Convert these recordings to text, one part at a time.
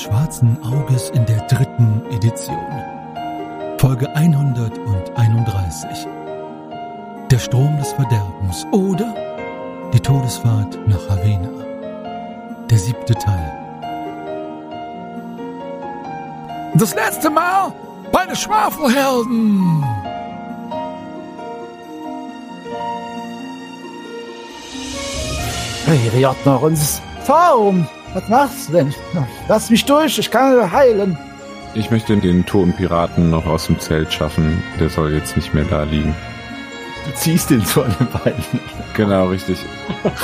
Schwarzen Auges in der dritten Edition. Folge 131. Der Strom des Verderbens oder die Todesfahrt nach Havena. Der siebte Teil. Das letzte Mal bei den Schwafelhelden. Hey, Jotner, uns Farum. Was machst du denn? Lass mich durch, ich kann heilen. Ich möchte den toten Piraten noch aus dem Zelt schaffen. Der soll jetzt nicht mehr da liegen. Du ziehst den so an den Beinen. Genau, richtig.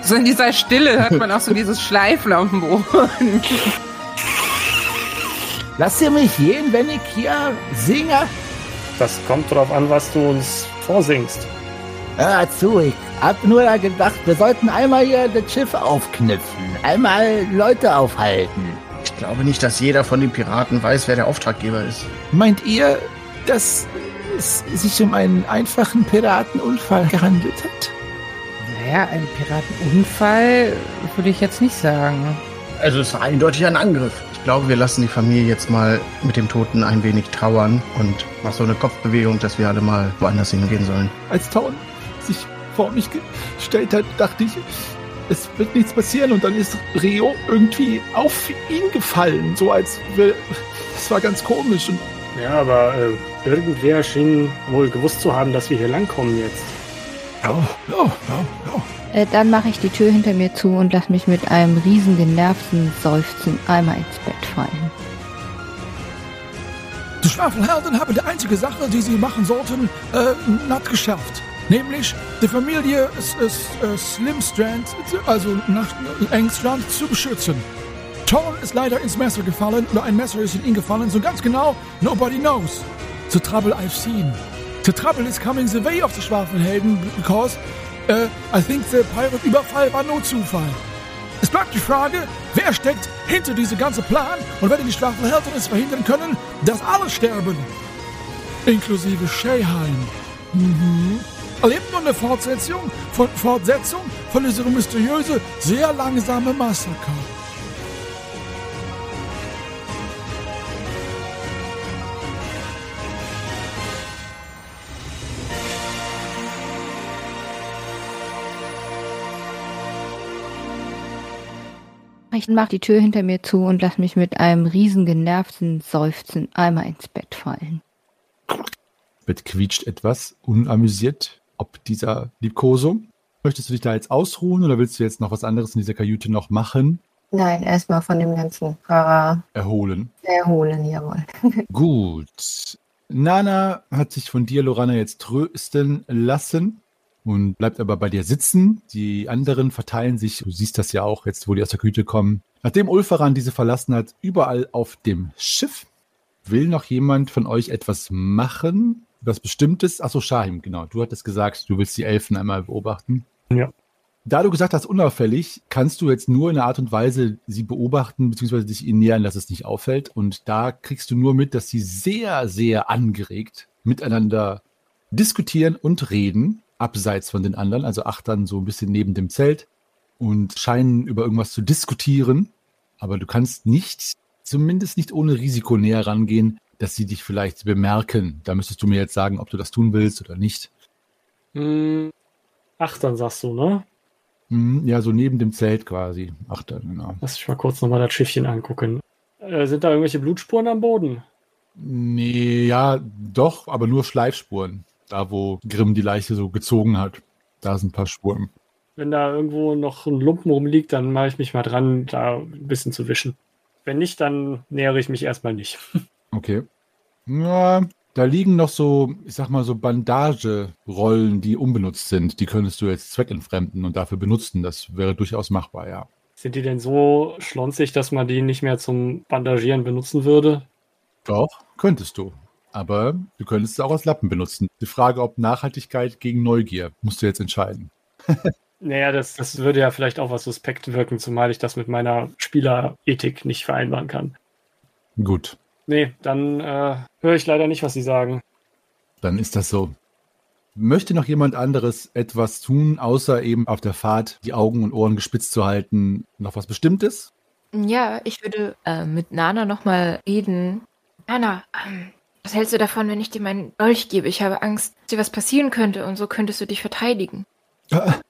So in dieser Stille hört man auch so dieses Schleifen auf dem Boden. Lass dir mich gehen, wenn ich hier singe. Das kommt drauf an, was du uns vorsingst. Hör zu, ich hab nur da gedacht, wir sollten einmal hier das Schiff aufknüpfen. Einmal Leute aufhalten. Ich glaube nicht, dass jeder von den Piraten weiß, wer der Auftraggeber ist. Meint ihr, dass es sich um einen einfachen Piratenunfall gehandelt hat? Naja, ein Piratenunfall würde ich jetzt nicht sagen. Also es war eindeutig ein Angriff. Ich glaube, wir lassen die Familie jetzt mal mit dem Toten ein wenig trauern und mach so eine Kopfbewegung, dass wir alle mal woanders hingehen sollen. Als Taun sich vor mich gestellt hat, dachte ich, es wird nichts passieren. Und dann ist Rio irgendwie auf ihn gefallen, so als wir. Es war ganz komisch. Und Ja, aber äh, irgendwer schien wohl gewusst zu haben, dass wir hier langkommen jetzt. oh, oh, oh, oh. Äh, dann mache ich die Tür hinter mir zu und lass mich mit einem riesen genervten Seufzen einmal ins Bett fallen. Die Schwafelhelden haben die einzige Sache, die sie machen sollten, äh, not geschafft. Nämlich die Familie Slimstrand, also nach Engstrand, zu beschützen. Thorn ist leider ins Messer gefallen, oder ein Messer ist in ihn gefallen, so ganz genau, nobody knows. The trouble I've seen. The trouble is coming the way of the Schwafelhelden, because äh, I think the Pirate-Überfall war nur Zufall. Es bleibt die Frage, wer steckt hinter diesem ganzen Plan und wenn die Schwafelhelden es verhindern können, dass alle sterben. Inklusive Sheheim. Mhm. Erlebt nun eine Fortsetzung von, Fortsetzung von diesem mysteriösen, sehr langsamen Massaker. Ich mache die Tür hinter mir zu und lass mich mit einem riesen genervten Seufzen einmal ins Bett fallen. Bett quietscht etwas, unamüsiert, ob dieser Liebkosung. Möchtest du dich da jetzt ausruhen oder willst du jetzt noch was anderes in dieser Kajüte noch machen? Nein, erstmal von dem ganzen Para Erholen. erholen, jawohl. Gut. Nana hat sich von dir, Lorana, jetzt trösten lassen und bleibt aber bei dir sitzen. Die anderen verteilen sich, du siehst das ja auch jetzt, wo die aus der Küche kommen. Nachdem Ulfaran diese verlassen hat, überall auf dem Schiff. Will noch jemand von euch etwas machen? Was Bestimmtes? Achso, Shahim, genau. Du hattest gesagt, du willst die Elfen einmal beobachten. Ja. Da du gesagt hast, unauffällig, kannst du jetzt nur in einer Art und Weise sie beobachten, beziehungsweise dich ihnen nähern, dass es nicht auffällt. Und da kriegst du nur mit, dass sie sehr, sehr angeregt miteinander diskutieren und reden, abseits von den anderen, also achtern so ein bisschen neben dem Zelt und scheinen über irgendwas zu diskutieren. Aber du kannst nicht, zumindest nicht ohne Risiko näher rangehen, dass sie dich vielleicht bemerken. Da müsstest du mir jetzt sagen, ob du das tun willst oder nicht. Hm, ach, dann sagst du, ne? Hm, Ja, so neben dem Zelt quasi. Achter, genau. Lass ich mal kurz nochmal das Schiffchen angucken. Äh, sind da irgendwelche Blutspuren am Boden? Nee, ja, doch, aber nur Schleifspuren. Da, wo Grimm die Leiche so gezogen hat. Da sind ein paar Spuren. Wenn da irgendwo noch ein Lumpen rumliegt, dann mache ich mich mal dran, da ein bisschen zu wischen. Wenn nicht, dann nähere ich mich erstmal nicht. Okay. Ja, da liegen noch so, ich sag mal, so Bandagerollen, die unbenutzt sind. Die könntest du jetzt zweckentfremden und dafür benutzen. Das wäre durchaus machbar, ja. Sind die denn so schlonzig, dass man die nicht mehr zum Bandagieren benutzen würde? Doch, könntest du. Aber du könntest es auch als Lappen benutzen. Die Frage, ob Nachhaltigkeit gegen Neugier, musst du jetzt entscheiden. Naja, das, das würde ja vielleicht auch was suspekt wirken, zumal ich das mit meiner Spielerethik nicht vereinbaren kann. Gut, Nee, dann äh, höre ich leider nicht, was Sie sagen. dann ist das so. Möchte noch jemand anderes etwas tun, außer eben auf der Fahrt die Augen und Ohren gespitzt zu halten? Noch was Bestimmtes? Ja, ich würde äh, mit Nana nochmal reden. Nana, ähm, was hältst du davon, wenn ich dir meinen Dolch gebe? Ich habe Angst, dass dir was passieren könnte und so könntest du dich verteidigen. Äh,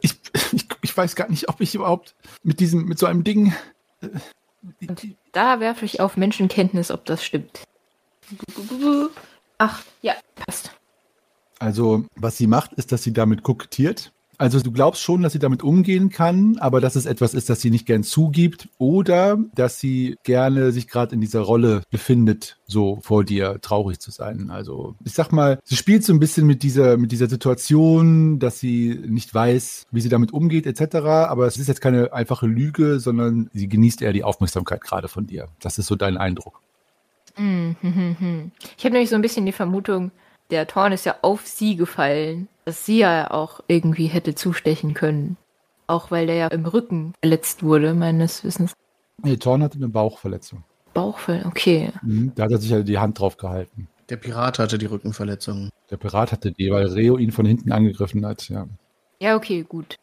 Ich, ich, ich weiß gar nicht, ob ich überhaupt mit diesem, mit so einem Ding. äh, Und da werfe ich auf Menschenkenntnis, ob das stimmt. Ach, ja, passt. Also, was sie macht, ist, dass sie damit kokettiert. Also, du glaubst schon, dass sie damit umgehen kann, aber dass es etwas ist, das sie nicht gern zugibt oder dass sie gerne sich gerade in dieser Rolle befindet, so vor dir traurig zu sein. Also, ich sag mal, sie spielt so ein bisschen mit dieser, mit dieser Situation, dass sie nicht weiß, wie sie damit umgeht, etc. Aber es ist jetzt keine einfache Lüge, sondern sie genießt eher die Aufmerksamkeit gerade von dir. Das ist so dein Eindruck. Hm, hm, hm, hm. Ich habe nämlich so ein bisschen die Vermutung, der Torn ist ja auf sie gefallen, dass sie ja auch irgendwie hätte zustechen können. Auch weil der ja im Rücken verletzt wurde, meines Wissens. Nee, Thorn hatte eine Bauchverletzung. Bauchfell, okay. Mhm. Da hat er sich ja die Hand drauf gehalten. Der Pirat hatte die Rückenverletzung. Der Pirat hatte die, weil Reo ihn von hinten angegriffen hat, ja. Ja, okay, gut.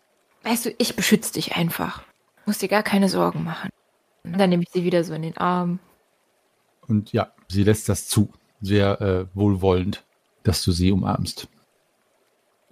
Weißt du, ich beschütze dich einfach. Muss dir gar keine Sorgen machen. Und dann nehme ich sie wieder so in den Arm. Und ja, sie lässt das zu. Sehr äh, wohlwollend, dass du sie umarmst.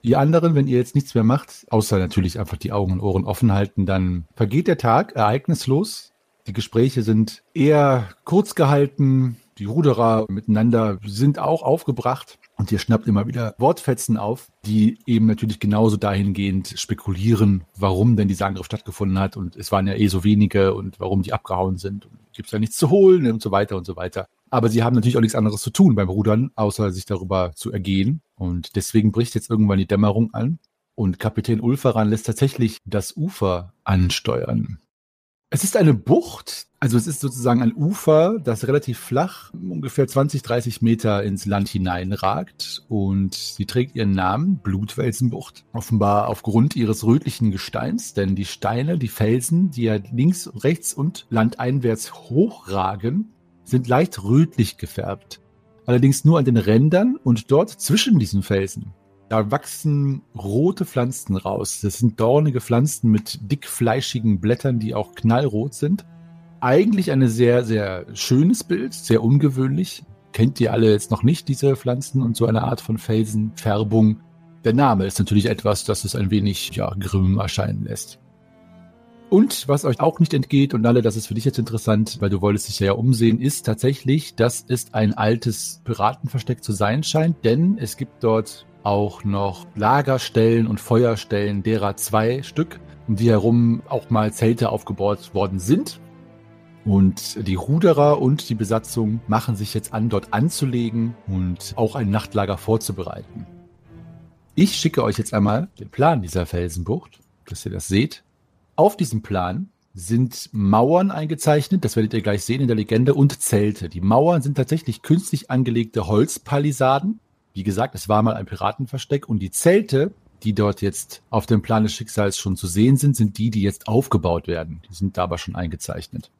Ihr anderen, wenn ihr jetzt nichts mehr macht, außer natürlich einfach die Augen und Ohren offen halten, dann vergeht der Tag ereignislos. Die Gespräche sind eher kurz gehalten. Die Ruderer miteinander sind auch aufgebracht. Und ihr schnappt immer wieder Wortfetzen auf, die eben natürlich genauso dahingehend spekulieren, warum denn dieser Angriff stattgefunden hat. Und es waren ja eh so wenige und warum die abgehauen sind. Und gibt es ja nichts zu holen und so weiter und so weiter. Aber sie haben natürlich auch nichts anderes zu tun beim Rudern, außer sich darüber zu ergehen. Und deswegen bricht jetzt irgendwann die Dämmerung an. Und Kapitän Ulfaran lässt tatsächlich das Ufer ansteuern. Es ist eine Bucht, also es ist sozusagen ein Ufer, das relativ flach, ungefähr 20, 30 Meter ins Land hineinragt und sie trägt ihren Namen, Blutwelsenbucht, offenbar aufgrund ihres rötlichen Gesteins, denn die Steine, die Felsen, die ja links, rechts und landeinwärts hochragen, sind leicht rötlich gefärbt. Allerdings nur an den Rändern und dort zwischen diesen Felsen da wachsen rote Pflanzen raus. Das sind dornige Pflanzen mit dick fleischigen Blättern, die auch knallrot sind. Eigentlich ein sehr, sehr schönes Bild, sehr ungewöhnlich. Kennt ihr alle jetzt noch nicht, diese Pflanzen und so eine Art von Felsenfärbung? Der Name ist natürlich etwas, das es ein wenig ja, grimm erscheinen lässt. Und was euch auch nicht entgeht, und alle, das ist für dich jetzt interessant, weil du wolltest dich ja umsehen, ist tatsächlich, dass es ein altes Piratenversteck zu sein scheint, denn es gibt dort auch noch Lagerstellen und Feuerstellen, derer zwei Stück, um die herum auch mal Zelte aufgebaut worden sind. Und die Ruderer und die Besatzung machen sich jetzt an, dort anzulegen und auch ein Nachtlager vorzubereiten. Ich schicke euch jetzt einmal den Plan dieser Felsenbucht, dass ihr das seht. Auf diesem Plan sind Mauern eingezeichnet, das werdet ihr gleich sehen in der Legende, und Zelte. Die Mauern sind tatsächlich künstlich angelegte Holzpalisaden. Wie gesagt, es war mal ein Piratenversteck und die Zelte, die dort jetzt auf dem Plan des Schicksals schon zu sehen sind, sind die, die jetzt aufgebaut werden. Die sind da aber schon eingezeichnet.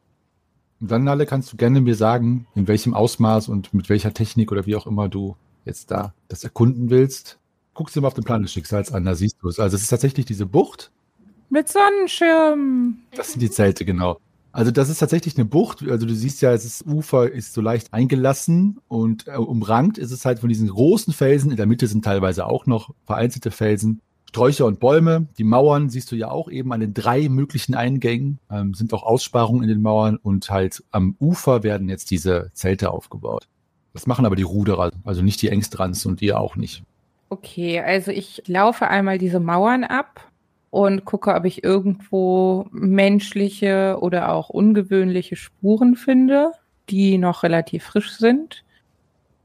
Und dann, Nalle, kannst du gerne mir sagen, in welchem Ausmaß und mit welcher Technik oder wie auch immer du jetzt da das erkunden willst. Guckst du mal auf den Plan des Schicksals an, da siehst du es. Also es ist tatsächlich diese Bucht, Mit Sonnenschirm. das sind die Zelte, genau. Also das ist tatsächlich eine Bucht. Also du siehst ja, das Ufer ist so leicht eingelassen und äh, umrankt ist es halt von diesen großen Felsen. In der Mitte sind teilweise auch noch vereinzelte Felsen. Sträucher und Bäume. Die Mauern siehst du ja auch eben an den drei möglichen Eingängen. Ähm, sind auch Aussparungen in den Mauern und halt am Ufer werden jetzt diese Zelte aufgebaut. Das machen aber die Ruderer, also nicht die Engstrans und ihr auch nicht. Okay, also ich laufe einmal diese Mauern ab und gucke, ob ich irgendwo menschliche oder auch ungewöhnliche Spuren finde, die noch relativ frisch sind.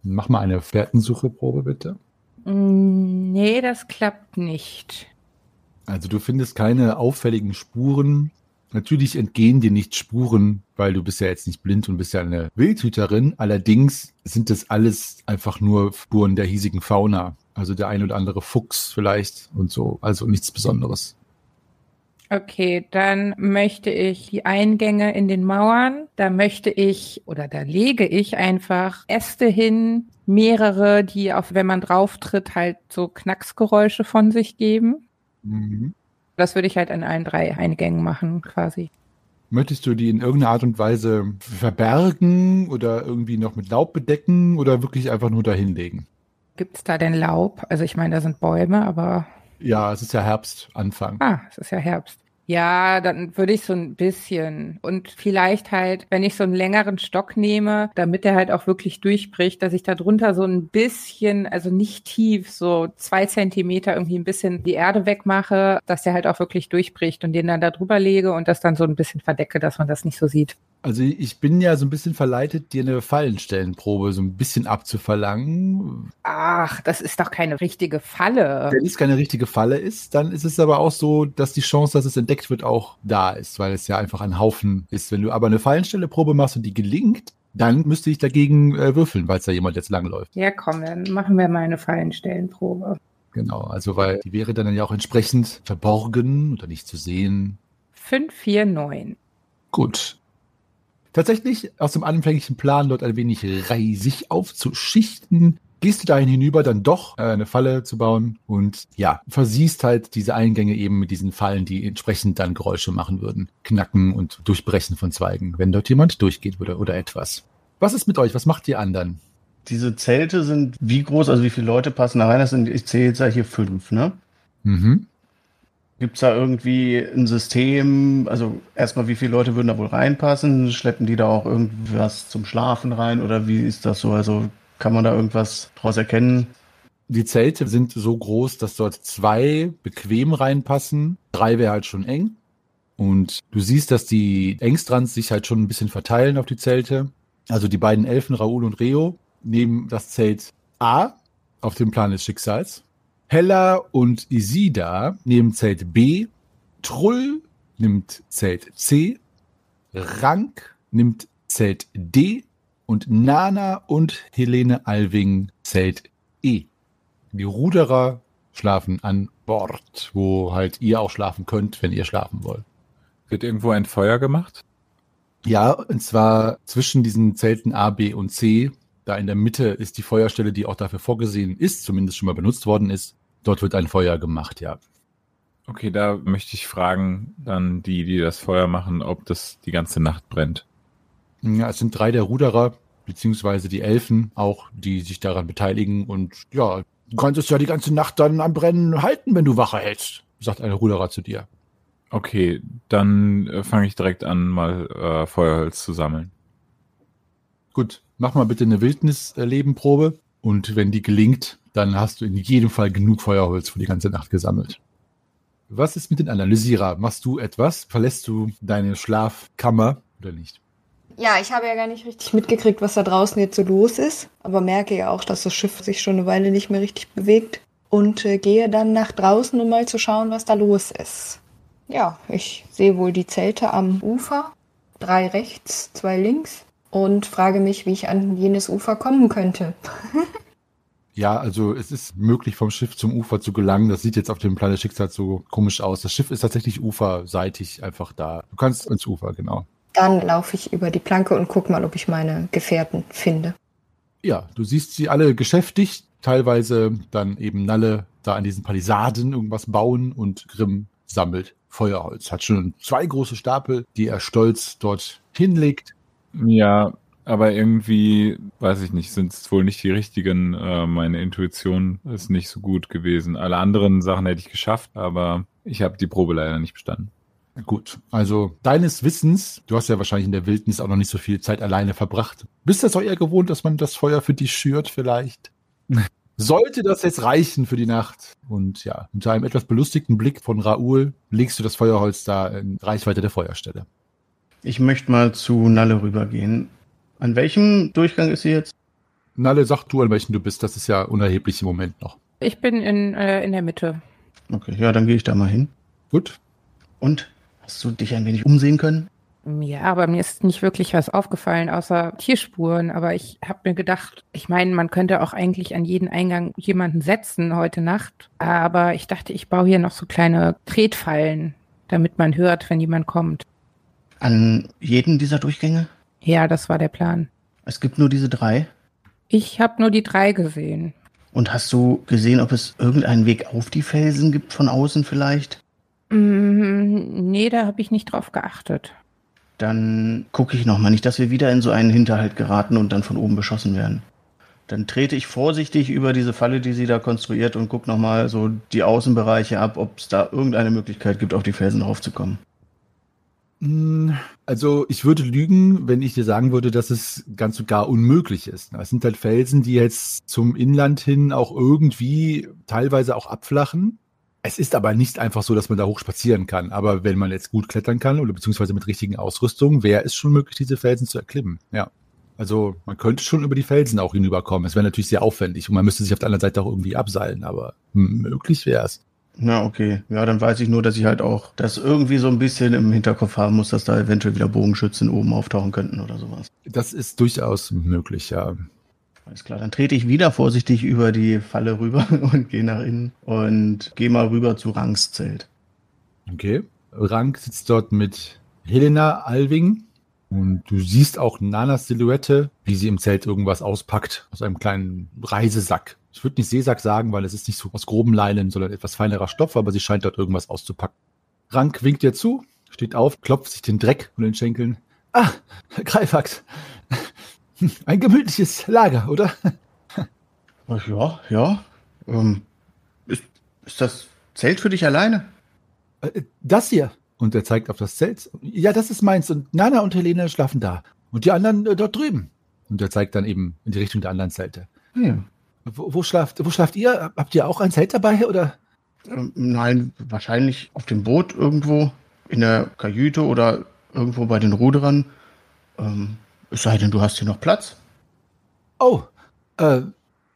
Mach mal eine Fährtensucheprobe bitte. Mm, Nee, das klappt nicht. Also du findest keine auffälligen Spuren. Natürlich entgehen dir nicht Spuren, weil du bist ja jetzt nicht blind und bist ja eine Wildhüterin. Allerdings sind das alles einfach nur Spuren der hiesigen Fauna. Also der ein oder andere Fuchs vielleicht und so. Also nichts Besonderes. Okay, dann möchte ich die Eingänge in den Mauern, da möchte ich oder da lege ich einfach Äste hin, mehrere, die auf, wenn man drauf tritt, halt so Knacksgeräusche von sich geben. Mhm. Das würde ich halt an allen drei Eingängen machen, quasi. Möchtest du die in irgendeiner Art und Weise verbergen oder irgendwie noch mit Laub bedecken oder wirklich einfach nur dahinlegen? Gibt's da denn Laub? Also ich meine, da sind Bäume, aber Ja, es ist ja Herbstanfang. ah, es ist ja Herbst. Ja, dann würde ich so ein bisschen und vielleicht halt, wenn ich so einen längeren Stock nehme, damit der halt auch wirklich durchbricht, dass ich da drunter so ein bisschen, also nicht tief, so zwei Zentimeter irgendwie ein bisschen die Erde wegmache, dass der halt auch wirklich durchbricht und den dann da drüber lege und das dann so ein bisschen verdecke, dass man das nicht so sieht. Also ich bin ja so ein bisschen verleitet, dir eine Fallenstellenprobe so ein bisschen abzuverlangen. Ach, das ist doch keine richtige Falle. Wenn es keine richtige Falle ist, dann ist es aber auch so, dass die Chance, dass es entdeckt wird, auch da ist, weil es ja einfach ein Haufen ist. Wenn du aber eine Fallenstelleprobe machst und die gelingt, dann müsste ich dagegen äh, würfeln, weil es da jemand jetzt langläuft. Ja, komm, dann machen wir mal eine Fallenstellenprobe. Genau, also weil die wäre dann ja auch entsprechend verborgen oder nicht zu sehen. 5, 4, 9. Gut. Tatsächlich aus dem anfänglichen Plan, dort ein wenig reisig aufzuschichten, gehst du dahin hinüber, dann doch äh, eine Falle zu bauen und ja, versiehst halt diese Eingänge eben mit diesen Fallen, die entsprechend dann Geräusche machen würden. Knacken und Durchbrechen von Zweigen, wenn dort jemand durchgeht oder, oder etwas. Was ist mit euch? Was macht ihr anderen? Diese Zelte sind wie groß, also wie viele Leute passen da rein? Das sind, ich zähle jetzt ja hier fünf, ne? Mhm. Gibt es da irgendwie ein System? Also erstmal, wie viele Leute würden da wohl reinpassen? Schleppen die da auch irgendwas zum Schlafen rein oder wie ist das so? Also kann man da irgendwas draus erkennen? Die Zelte sind so groß, dass dort zwei bequem reinpassen. Drei wäre halt schon eng. Und du siehst, dass die Engstrands sich halt schon ein bisschen verteilen auf die Zelte. Also die beiden Elfen, Raoul und Reo, nehmen das Zelt A auf dem Plan des Schicksals. Hella und Isida nehmen Zelt B. Trull nimmt Zelt C. Rank nimmt Zelt D. Und Nana und Helene Alving Zelt E. Die Ruderer schlafen an Bord, wo halt ihr auch schlafen könnt, wenn ihr schlafen wollt. Wird irgendwo ein Feuer gemacht? Ja, und zwar zwischen diesen Zelten A, B und C. Da in der Mitte ist die Feuerstelle, die auch dafür vorgesehen ist, zumindest schon mal benutzt worden ist. Dort wird ein Feuer gemacht, ja. Okay, da möchte ich fragen, dann die, die das Feuer machen, ob das die ganze Nacht brennt. Ja, es sind drei der Ruderer, beziehungsweise die Elfen auch, die sich daran beteiligen. Und ja, du kannst es ja die ganze Nacht dann am Brennen halten, wenn du Wache hältst, sagt ein Ruderer zu dir. Okay, dann äh, fange ich direkt an, mal äh, Feuerholz zu sammeln. Gut, mach mal bitte eine Wildnislebenprobe. Und wenn die gelingt, dann hast du in jedem Fall genug Feuerholz für die ganze Nacht gesammelt. Was ist mit den? Lysira, machst du etwas? Verlässt du deine Schlafkammer oder nicht? Ja, ich habe ja gar nicht richtig mitgekriegt, was da draußen jetzt so los ist, aber merke ja auch, dass das Schiff sich schon eine Weile nicht mehr richtig bewegt und äh, gehe dann nach draußen, um mal zu schauen, was da los ist. Ja, ich sehe wohl die Zelte am Ufer, drei rechts, zwei links und frage mich, wie ich an jenes Ufer kommen könnte. Ja, also es ist möglich, vom Schiff zum Ufer zu gelangen. Das sieht jetzt auf dem Plan des Schicksals so komisch aus. Das Schiff ist tatsächlich uferseitig einfach da. Du kannst ins Ufer, genau. Dann laufe ich über die Planke und gucke mal, ob ich meine Gefährten finde. Ja, du siehst sie alle geschäftig, teilweise dann eben Nalle da an diesen Palisaden irgendwas bauen und Grimm sammelt Feuerholz. Hat schon zwei große Stapel, die er stolz dort hinlegt. Ja, aber irgendwie, weiß ich nicht, sind es wohl nicht die richtigen. Äh, meine Intuition ist nicht so gut gewesen. Alle anderen Sachen hätte ich geschafft, aber ich habe die Probe leider nicht bestanden. Gut, also deines Wissens, du hast ja wahrscheinlich in der Wildnis auch noch nicht so viel Zeit alleine verbracht. Bist du das auch eher gewohnt, dass man das Feuer für dich schürt vielleicht? Sollte das jetzt reichen für die Nacht? Und ja, unter einem etwas belustigten Blick von Raoul legst du das Feuerholz da in Reichweite der Feuerstelle. Ich möchte mal zu Nalle rübergehen. An welchem Durchgang ist sie jetzt? Nalle, sag du, an welchem du bist. Das ist ja unerheblich im Moment noch. Ich bin in, äh, in der Mitte. Okay, ja, dann gehe ich da mal hin. Gut. Und hast du dich ein wenig umsehen können? Ja, aber mir ist nicht wirklich was aufgefallen, außer Tierspuren. Aber ich habe mir gedacht, ich meine, man könnte auch eigentlich an jeden Eingang jemanden setzen heute Nacht. Aber ich dachte, ich baue hier noch so kleine Tretfallen. damit man hört, wenn jemand kommt. An jeden dieser Durchgänge? Ja, das war der Plan. Es gibt nur diese drei. Ich habe nur die drei gesehen. Und hast du gesehen, ob es irgendeinen Weg auf die Felsen gibt von außen vielleicht? Mm, nee, da habe ich nicht drauf geachtet. Dann gucke ich nochmal nicht, dass wir wieder in so einen Hinterhalt geraten und dann von oben beschossen werden. Dann trete ich vorsichtig über diese Falle, die sie da konstruiert und gucke nochmal so die Außenbereiche ab, ob es da irgendeine Möglichkeit gibt, auf die Felsen raufzukommen. Mm, Also ich würde lügen, wenn ich dir sagen würde, dass es ganz und gar unmöglich ist. Es sind halt Felsen, die jetzt zum Inland hin auch irgendwie teilweise auch abflachen. Es ist aber nicht einfach so, dass man da hoch spazieren kann. Aber wenn man jetzt gut klettern kann oder beziehungsweise mit richtigen Ausrüstungen, wäre es schon möglich, diese Felsen zu erklimmen. Ja. Also man könnte schon über die Felsen auch hinüberkommen. Es wäre natürlich sehr aufwendig und man müsste sich auf der anderen Seite auch irgendwie abseilen, aber möglich wäre es. Na, okay. Ja, dann weiß ich nur, dass ich halt auch das irgendwie so ein bisschen im Hinterkopf haben muss, dass da eventuell wieder Bogenschützen oben auftauchen könnten oder sowas. Das ist durchaus möglich, ja. Alles klar, dann trete ich wieder vorsichtig über die Falle rüber und gehe nach innen und gehe mal rüber zu Rangs Zelt. Okay. Rank sitzt dort mit Helena Alving und du siehst auch Nanas Silhouette, wie sie im Zelt irgendwas auspackt aus einem kleinen Reisesack. Ich würde nicht Seesack sagen, weil es ist nicht so aus groben Leinen, sondern etwas feinerer Stoff, aber sie scheint dort irgendwas auszupacken. Rank winkt dir zu, steht auf, klopft sich den Dreck von den Schenkeln. Ah, Greifax. Ein gemütliches Lager, oder? Ach ja, ja. Ähm, ist, ist das Zelt für dich alleine? Äh, Das hier. Und er zeigt auf das Zelt. Ja, das ist meins. Und Nana und Helene schlafen da. Und die anderen äh, dort drüben. Und er zeigt dann eben in die Richtung der anderen Zelte. Ja. Wo, wo, schlaft, wo schlaft ihr? Habt ihr auch ein Zelt dabei? Oder? Ähm, nein, wahrscheinlich auf dem Boot irgendwo, in der Kajüte oder irgendwo bei den Ruderern. Ähm, es sei denn, du hast hier noch Platz. Oh, äh,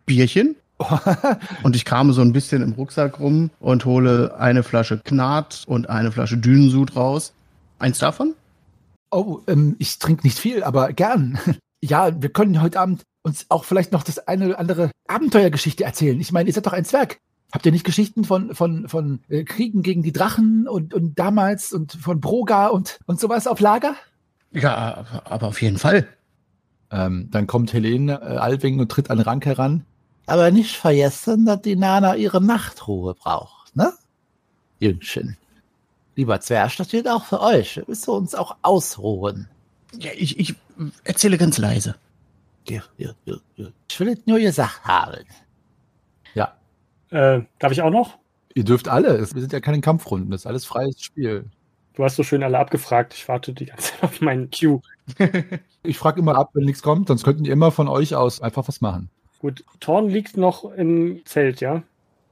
Bierchen? Und ich krame so ein bisschen im Rucksack rum und hole eine Flasche Knat und eine Flasche Dünensud raus. Eins davon? oh, ähm, ich trinke nicht viel, aber gern. Ja, wir können heute Abend uns auch vielleicht noch das eine oder andere Abenteuergeschichte erzählen. Ich meine, ihr seid doch ein Zwerg. Habt ihr nicht Geschichten von, von, von äh, Kriegen gegen die Drachen und, und damals und von Broga und, und sowas auf Lager? Ja, aber auf jeden Fall. Ähm, dann kommt Helene äh, Alving und tritt an Rank heran. Aber nicht vergessen, dass die Nana ihre Nachtruhe braucht, ne? Jüngchen. Lieber Zwerg, das gilt auch für euch. Wir müssen uns auch ausruhen. Ja, ich, ich erzähle ganz leise. Ja, ja, ja, ja. Ich will es nur gesagt haben. Ja, Äh, darf ich auch noch? ihr dürft alle. Es- Wir sind ja keine Kampfrunden. Das ist alles freies Spiel. Du hast so schön alle abgefragt. Ich warte die ganze Zeit auf meinen Cue. Ich frage immer ab, wenn nichts kommt, sonst könnten ihr immer von euch aus einfach was machen. Gut, Thorn liegt noch im Zelt, ja?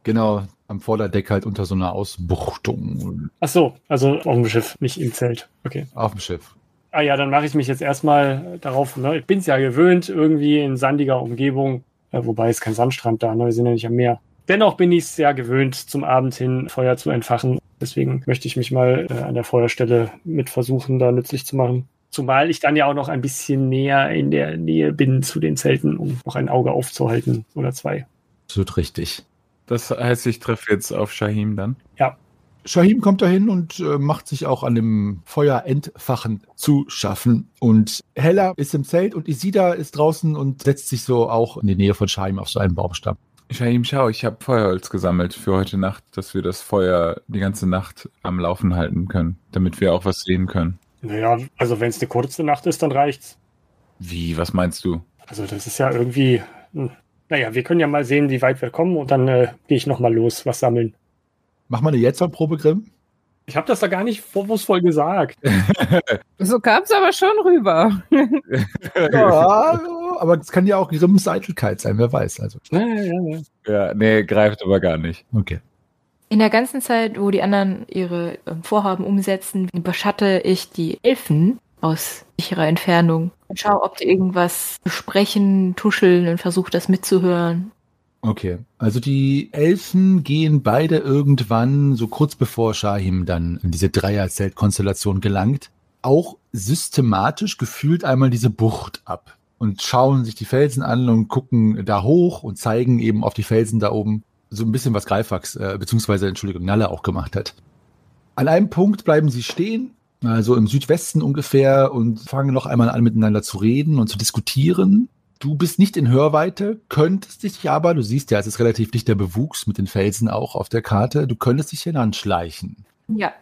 Genau, am Vorderdeck halt unter so einer Ausbuchtung Ach so, also auf dem Schiff, nicht im Zelt. Okay. auf dem Schiff. Ah ja, dann mache ich mich jetzt erstmal darauf. Ne? Ich bin es ja gewöhnt, irgendwie in sandiger Umgebung. Äh, wobei es kein Sandstrand da, ne? wir sind ja nicht am Meer. Dennoch bin ich es sehr gewöhnt, zum Abend hin Feuer zu entfachen. Deswegen möchte ich mich mal äh, an der Feuerstelle mit versuchen, da nützlich zu machen. Zumal ich dann ja auch noch ein bisschen näher in der Nähe bin zu den Zelten, um noch ein Auge aufzuhalten oder zwei. Absolut richtig. Das heißt, ich treffe jetzt auf Shahim dann. Shahim kommt dahin und äh, macht sich auch an dem Feuer entfachen zu schaffen. Und Hella ist im Zelt und Isida ist draußen und setzt sich so auch in die Nähe von Shahim auf so einen Baumstamm. Shahim, schau, ich habe Feuerholz gesammelt für heute Nacht, dass wir das Feuer die ganze Nacht am Laufen halten können, damit wir auch was sehen können. Naja, also wenn es eine kurze Nacht ist, dann reicht's. Wie, was meinst du? Also das ist ja irgendwie. hm. Naja, wir können ja mal sehen, wie weit wir kommen und dann äh, gehe ich nochmal los, was sammeln. Mach mal eine Jetson-Probe, Grimm. Ich habe das da gar nicht vorwurfsvoll gesagt. So kam es aber schon rüber. Ja, aber es kann ja auch Grimms Eitelkeit sein, wer weiß. Also, Ja, ja, ja. Ja, nee, greift aber gar nicht. okay. In der ganzen Zeit, wo die anderen ihre ähm, Vorhaben umsetzen, überschatte ich die Elfen aus sicherer Entfernung und schaue, ob die irgendwas besprechen, tuscheln und versuche das mitzuhören. Okay, also die Elfen gehen beide irgendwann, so kurz bevor Shahim dann in diese Dreier-Zelt-Konstellation gelangt, auch systematisch gefühlt einmal diese Bucht ab und schauen sich die Felsen an und gucken da hoch und zeigen eben auf die Felsen da oben so ein bisschen, was Greifax, äh, beziehungsweise, Entschuldigung, Nalle auch gemacht hat. An einem Punkt bleiben sie stehen, also im Südwesten ungefähr, und fangen noch einmal an, miteinander zu reden und zu diskutieren. Du bist nicht in Hörweite, könntest dich aber, du siehst ja, es ist relativ dichter Bewuchs mit den Felsen auch auf der Karte, du könntest dich hinanschleichen. Ja.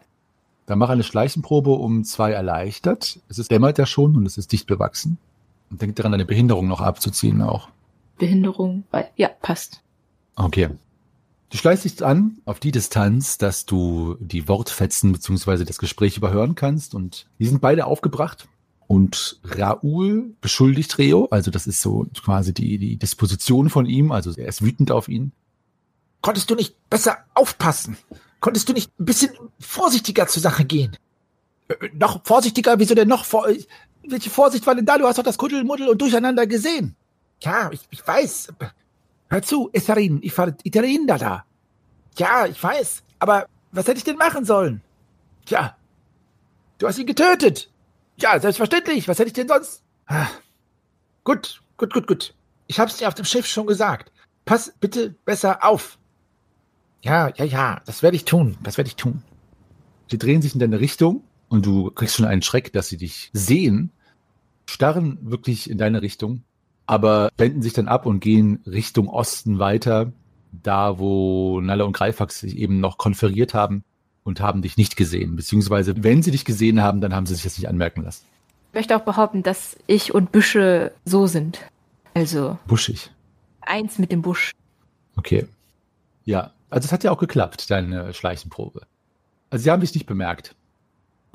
Dann mach eine Schleichenprobe um zwei erleichtert. Es ist dämmert ja schon und es ist dicht bewachsen. Und denk daran, deine Behinderung noch abzuziehen auch. Behinderung. weil- Ja, passt. Okay. Du schleichst dich an auf die Distanz, dass du die Wortfetzen beziehungsweise das Gespräch überhören kannst und die sind beide aufgebracht. Und Raoul beschuldigt Reo, also das ist so quasi die, die Disposition von ihm, also er ist wütend auf ihn. Konntest du nicht besser aufpassen? Konntest du nicht ein bisschen vorsichtiger zur Sache gehen? Äh, noch vorsichtiger? Wieso denn noch vor? Welche Vorsicht war denn da? Du hast doch das Kuddelmuddel und Durcheinander gesehen. Ja, ich, ich weiß. Hör zu, Etherin, ich war Etherin da da. Ja, ich weiß. Aber was hätte ich denn machen sollen? Tja, du hast ihn getötet. Ja, selbstverständlich. Was hätte ich denn sonst? Ah. Gut, gut, gut, gut. Ich hab's dir auf dem Schiff schon gesagt. Pass bitte besser auf. Ja, ja, ja, das werde ich tun. Das werde ich tun. Sie drehen sich in deine Richtung und du kriegst schon einen Schreck, dass sie dich sehen, starren wirklich in deine Richtung, aber wenden sich dann ab und gehen Richtung Osten weiter, da wo Nalle und Greifax sich eben noch konferiert haben und haben dich nicht gesehen. Beziehungsweise, wenn sie dich gesehen haben, dann haben sie sich das nicht anmerken lassen. Ich möchte auch behaupten, dass ich und Büsche so sind. Also Buschig. eins mit dem Busch. Okay. Ja, also es hat ja auch geklappt, deine Schleichenprobe. Also sie haben dich nicht bemerkt.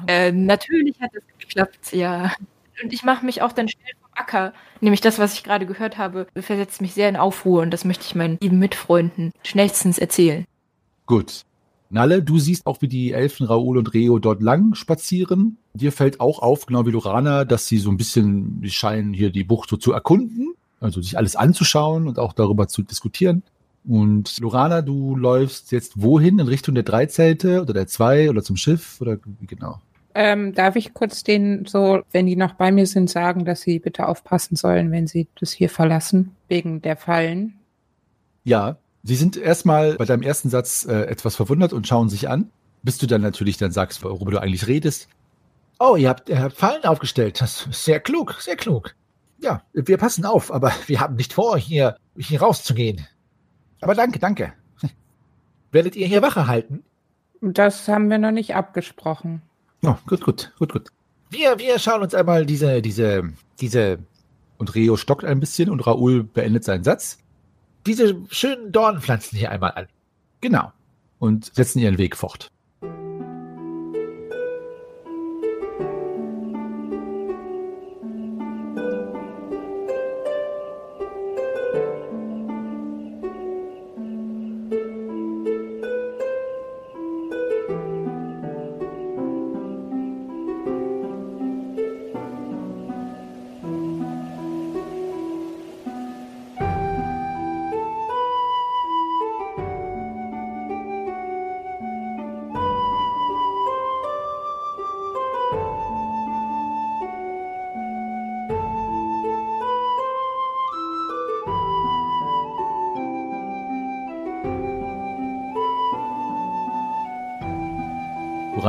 Äh, natürlich hat es geklappt, ja. Und ich mache mich auch dann schnell vom Acker. Nämlich das, was ich gerade gehört habe, versetzt mich sehr in Aufruhr und das möchte ich meinen lieben Mitfreunden schnellstens erzählen. Gut. Nalle, du siehst auch, wie die Elfen Raoul und Reo dort lang spazieren. Dir fällt auch auf, genau wie Lorana, dass sie so ein bisschen, scheinen hier die Bucht so zu erkunden, also sich alles anzuschauen und auch darüber zu diskutieren. Und Lorana, du läufst jetzt wohin? In Richtung der drei Zelte oder der zwei oder zum Schiff oder wie genau? Ähm, darf ich kurz denen so, wenn die noch bei mir sind, sagen, dass sie bitte aufpassen sollen, wenn sie das hier verlassen, wegen der Fallen? Ja, sie sind erstmal bei deinem ersten Satz äh, etwas verwundert und schauen sich an, bis du dann natürlich dann sagst, worüber du eigentlich redest. Oh, ihr habt, ihr habt Fallen aufgestellt. Das ist sehr klug, sehr klug. Ja, wir passen auf, aber wir haben nicht vor, hier, hier rauszugehen. Aber danke, danke. Werdet ihr hier Wache halten? Das haben wir noch nicht abgesprochen. Oh, gut, gut, gut, gut. Wir, wir schauen uns einmal diese, diese, diese, Und Reo stockt ein bisschen und Raoul beendet seinen Satz. Diese schönen Dornpflanzen hier einmal an. Genau. Und setzen ihren Weg fort.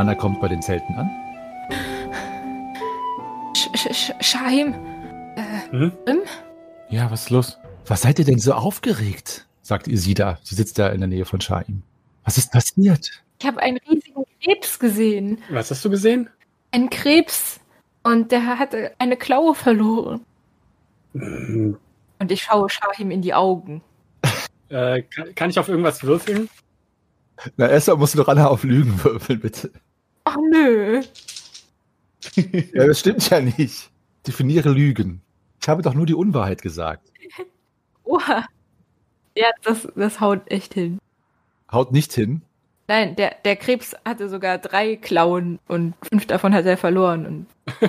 Lorana kommt bei den Zelten an. Shahim? Hm? Ja, was ist los? Was seid ihr denn so aufgeregt? sagt Isida. Sie sitzt da in der Nähe von Shaim. Was ist passiert? Ich habe einen riesigen Krebs gesehen. Was hast du gesehen? Ein Krebs. Und der hatte eine Klaue verloren. Hm, Und ich schaue Shahim in die Augen. Äh, kann, kann ich auf irgendwas würfeln? Na, erstmal musst du Lorana auf Lügen würfeln, bitte. Oh nö. Ja, das stimmt ja nicht. Definiere Lügen. Ich habe doch nur die Unwahrheit gesagt. Oha. Ja, das, das haut echt hin. Haut nicht hin. Nein, der, der Krebs hatte sogar drei Klauen und fünf davon hat er verloren. Und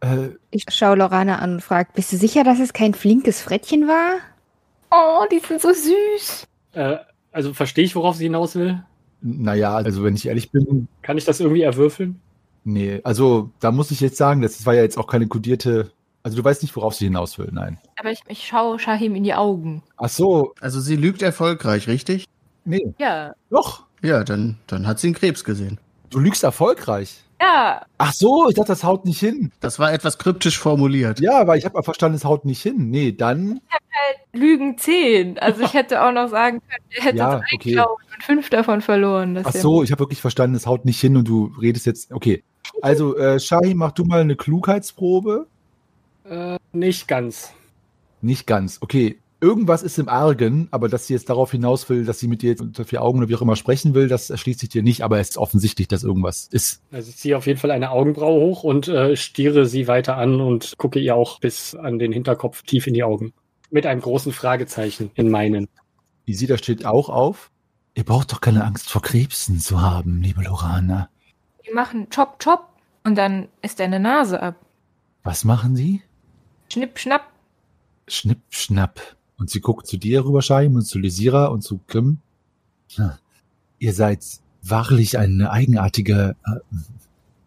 Äh, Ich schaue Lorana an und frage, bist du sicher, dass es kein flinkes Frettchen war? oh, die sind so süß. Äh, also verstehe ich, worauf sie hinaus will? Naja, also wenn ich ehrlich bin, Kann ich das irgendwie erwürfeln? nee. Also da muss ich jetzt sagen, das war ja jetzt auch keine kodierte. Also du weißt nicht, worauf sie hinaus will, nein. Aber ich, ich schaue Shahim in die Augen. Ach so, Also sie lügt erfolgreich, richtig? nee, Ja, doch. Ja, dann, dann hat sie einen Krebs gesehen. Du lügst erfolgreich. Ja, Ach so, ich dachte, das haut nicht hin. Das war etwas kryptisch formuliert. Ja, aber ich habe verstanden, es haut nicht hin. Nee, dann. Lügen 10. Also ich hätte auch noch sagen können, er hätte Ja, okay. und fünf davon verloren. Das Ach so, ich habe wirklich verstanden, es haut nicht hin und du redest jetzt. Okay. Also, äh, Shahi, mach du mal eine Klugheitsprobe. Äh, nicht ganz. Nicht ganz. Okay. Irgendwas ist im Argen, aber dass sie jetzt darauf hinaus will, dass sie mit dir jetzt unter vier Augen oder wie auch immer sprechen will, das erschließt sich dir nicht, aber es ist offensichtlich, dass irgendwas ist. Also ich ziehe auf jeden Fall eine Augenbraue hoch und äh, stiere sie weiter an und gucke ihr auch bis an den Hinterkopf tief in die Augen. Mit einem großen Fragezeichen in meinen. Isida steht auch auf. Ihr braucht doch keine Angst vor Krebsen zu haben, liebe Lorana. Die machen Chop, Chop und dann ist deine Nase ab. Was machen sie? Schnipp, schnapp. Schnipp, schnapp. Und sie guckt zu dir rüber, Scheim, und zu Lysira und zu Grimm. Hm. Ihr seid wahrlich eine eigenartige äh,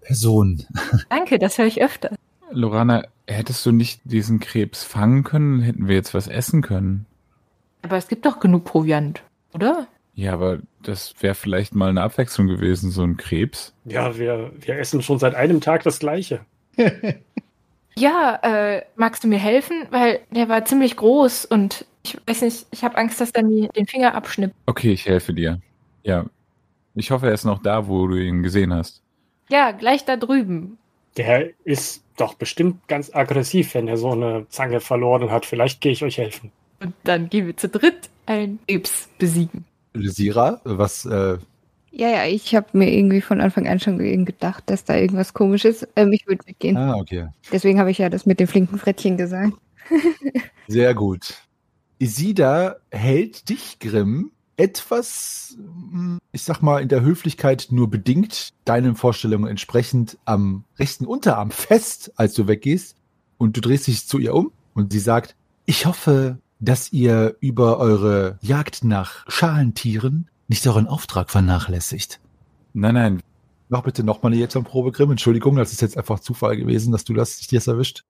Person. Danke, das höre ich öfter. Lorana, hättest du nicht diesen Krebs fangen können, hätten wir jetzt was essen können. Aber es gibt doch genug Proviant, oder? Ja, aber das wäre vielleicht mal eine Abwechslung gewesen, so ein Krebs. Ja, wir, wir essen schon seit einem Tag das Gleiche. Ja, äh, magst du mir helfen? Weil der war ziemlich groß und ich weiß nicht, ich habe Angst, dass er mir den Finger abschnippt. Okay, ich helfe dir. Ja. Ich hoffe, er ist noch da, wo du ihn gesehen hast. Ja, gleich da drüben. Der ist doch bestimmt ganz aggressiv, wenn er so eine Zange verloren hat. Vielleicht gehe ich euch helfen. Und dann gehen wir zu dritt einen Krebs besiegen. Lysira, was, äh, Ja, ja, ich habe mir irgendwie von Anfang an schon gedacht, dass da irgendwas komisch ist. Ähm, ich würde weggehen. ah, okay. Deswegen habe ich ja das mit dem flinken Frettchen gesagt. Sehr gut. Isida hält dich, Grimm, etwas, hm, ich sag mal, in der Höflichkeit nur bedingt deinen Vorstellungen entsprechend am rechten Unterarm fest, als du weggehst. Und du drehst dich zu ihr um und sie sagt, ich hoffe, dass ihr über eure Jagd nach Schalentieren nicht euren Auftrag vernachlässigt. Nein, nein, Mach bitte nochmal eine Jetson-Probe, Grimm. Entschuldigung, das ist jetzt einfach Zufall gewesen, dass du das, dich das erwischt.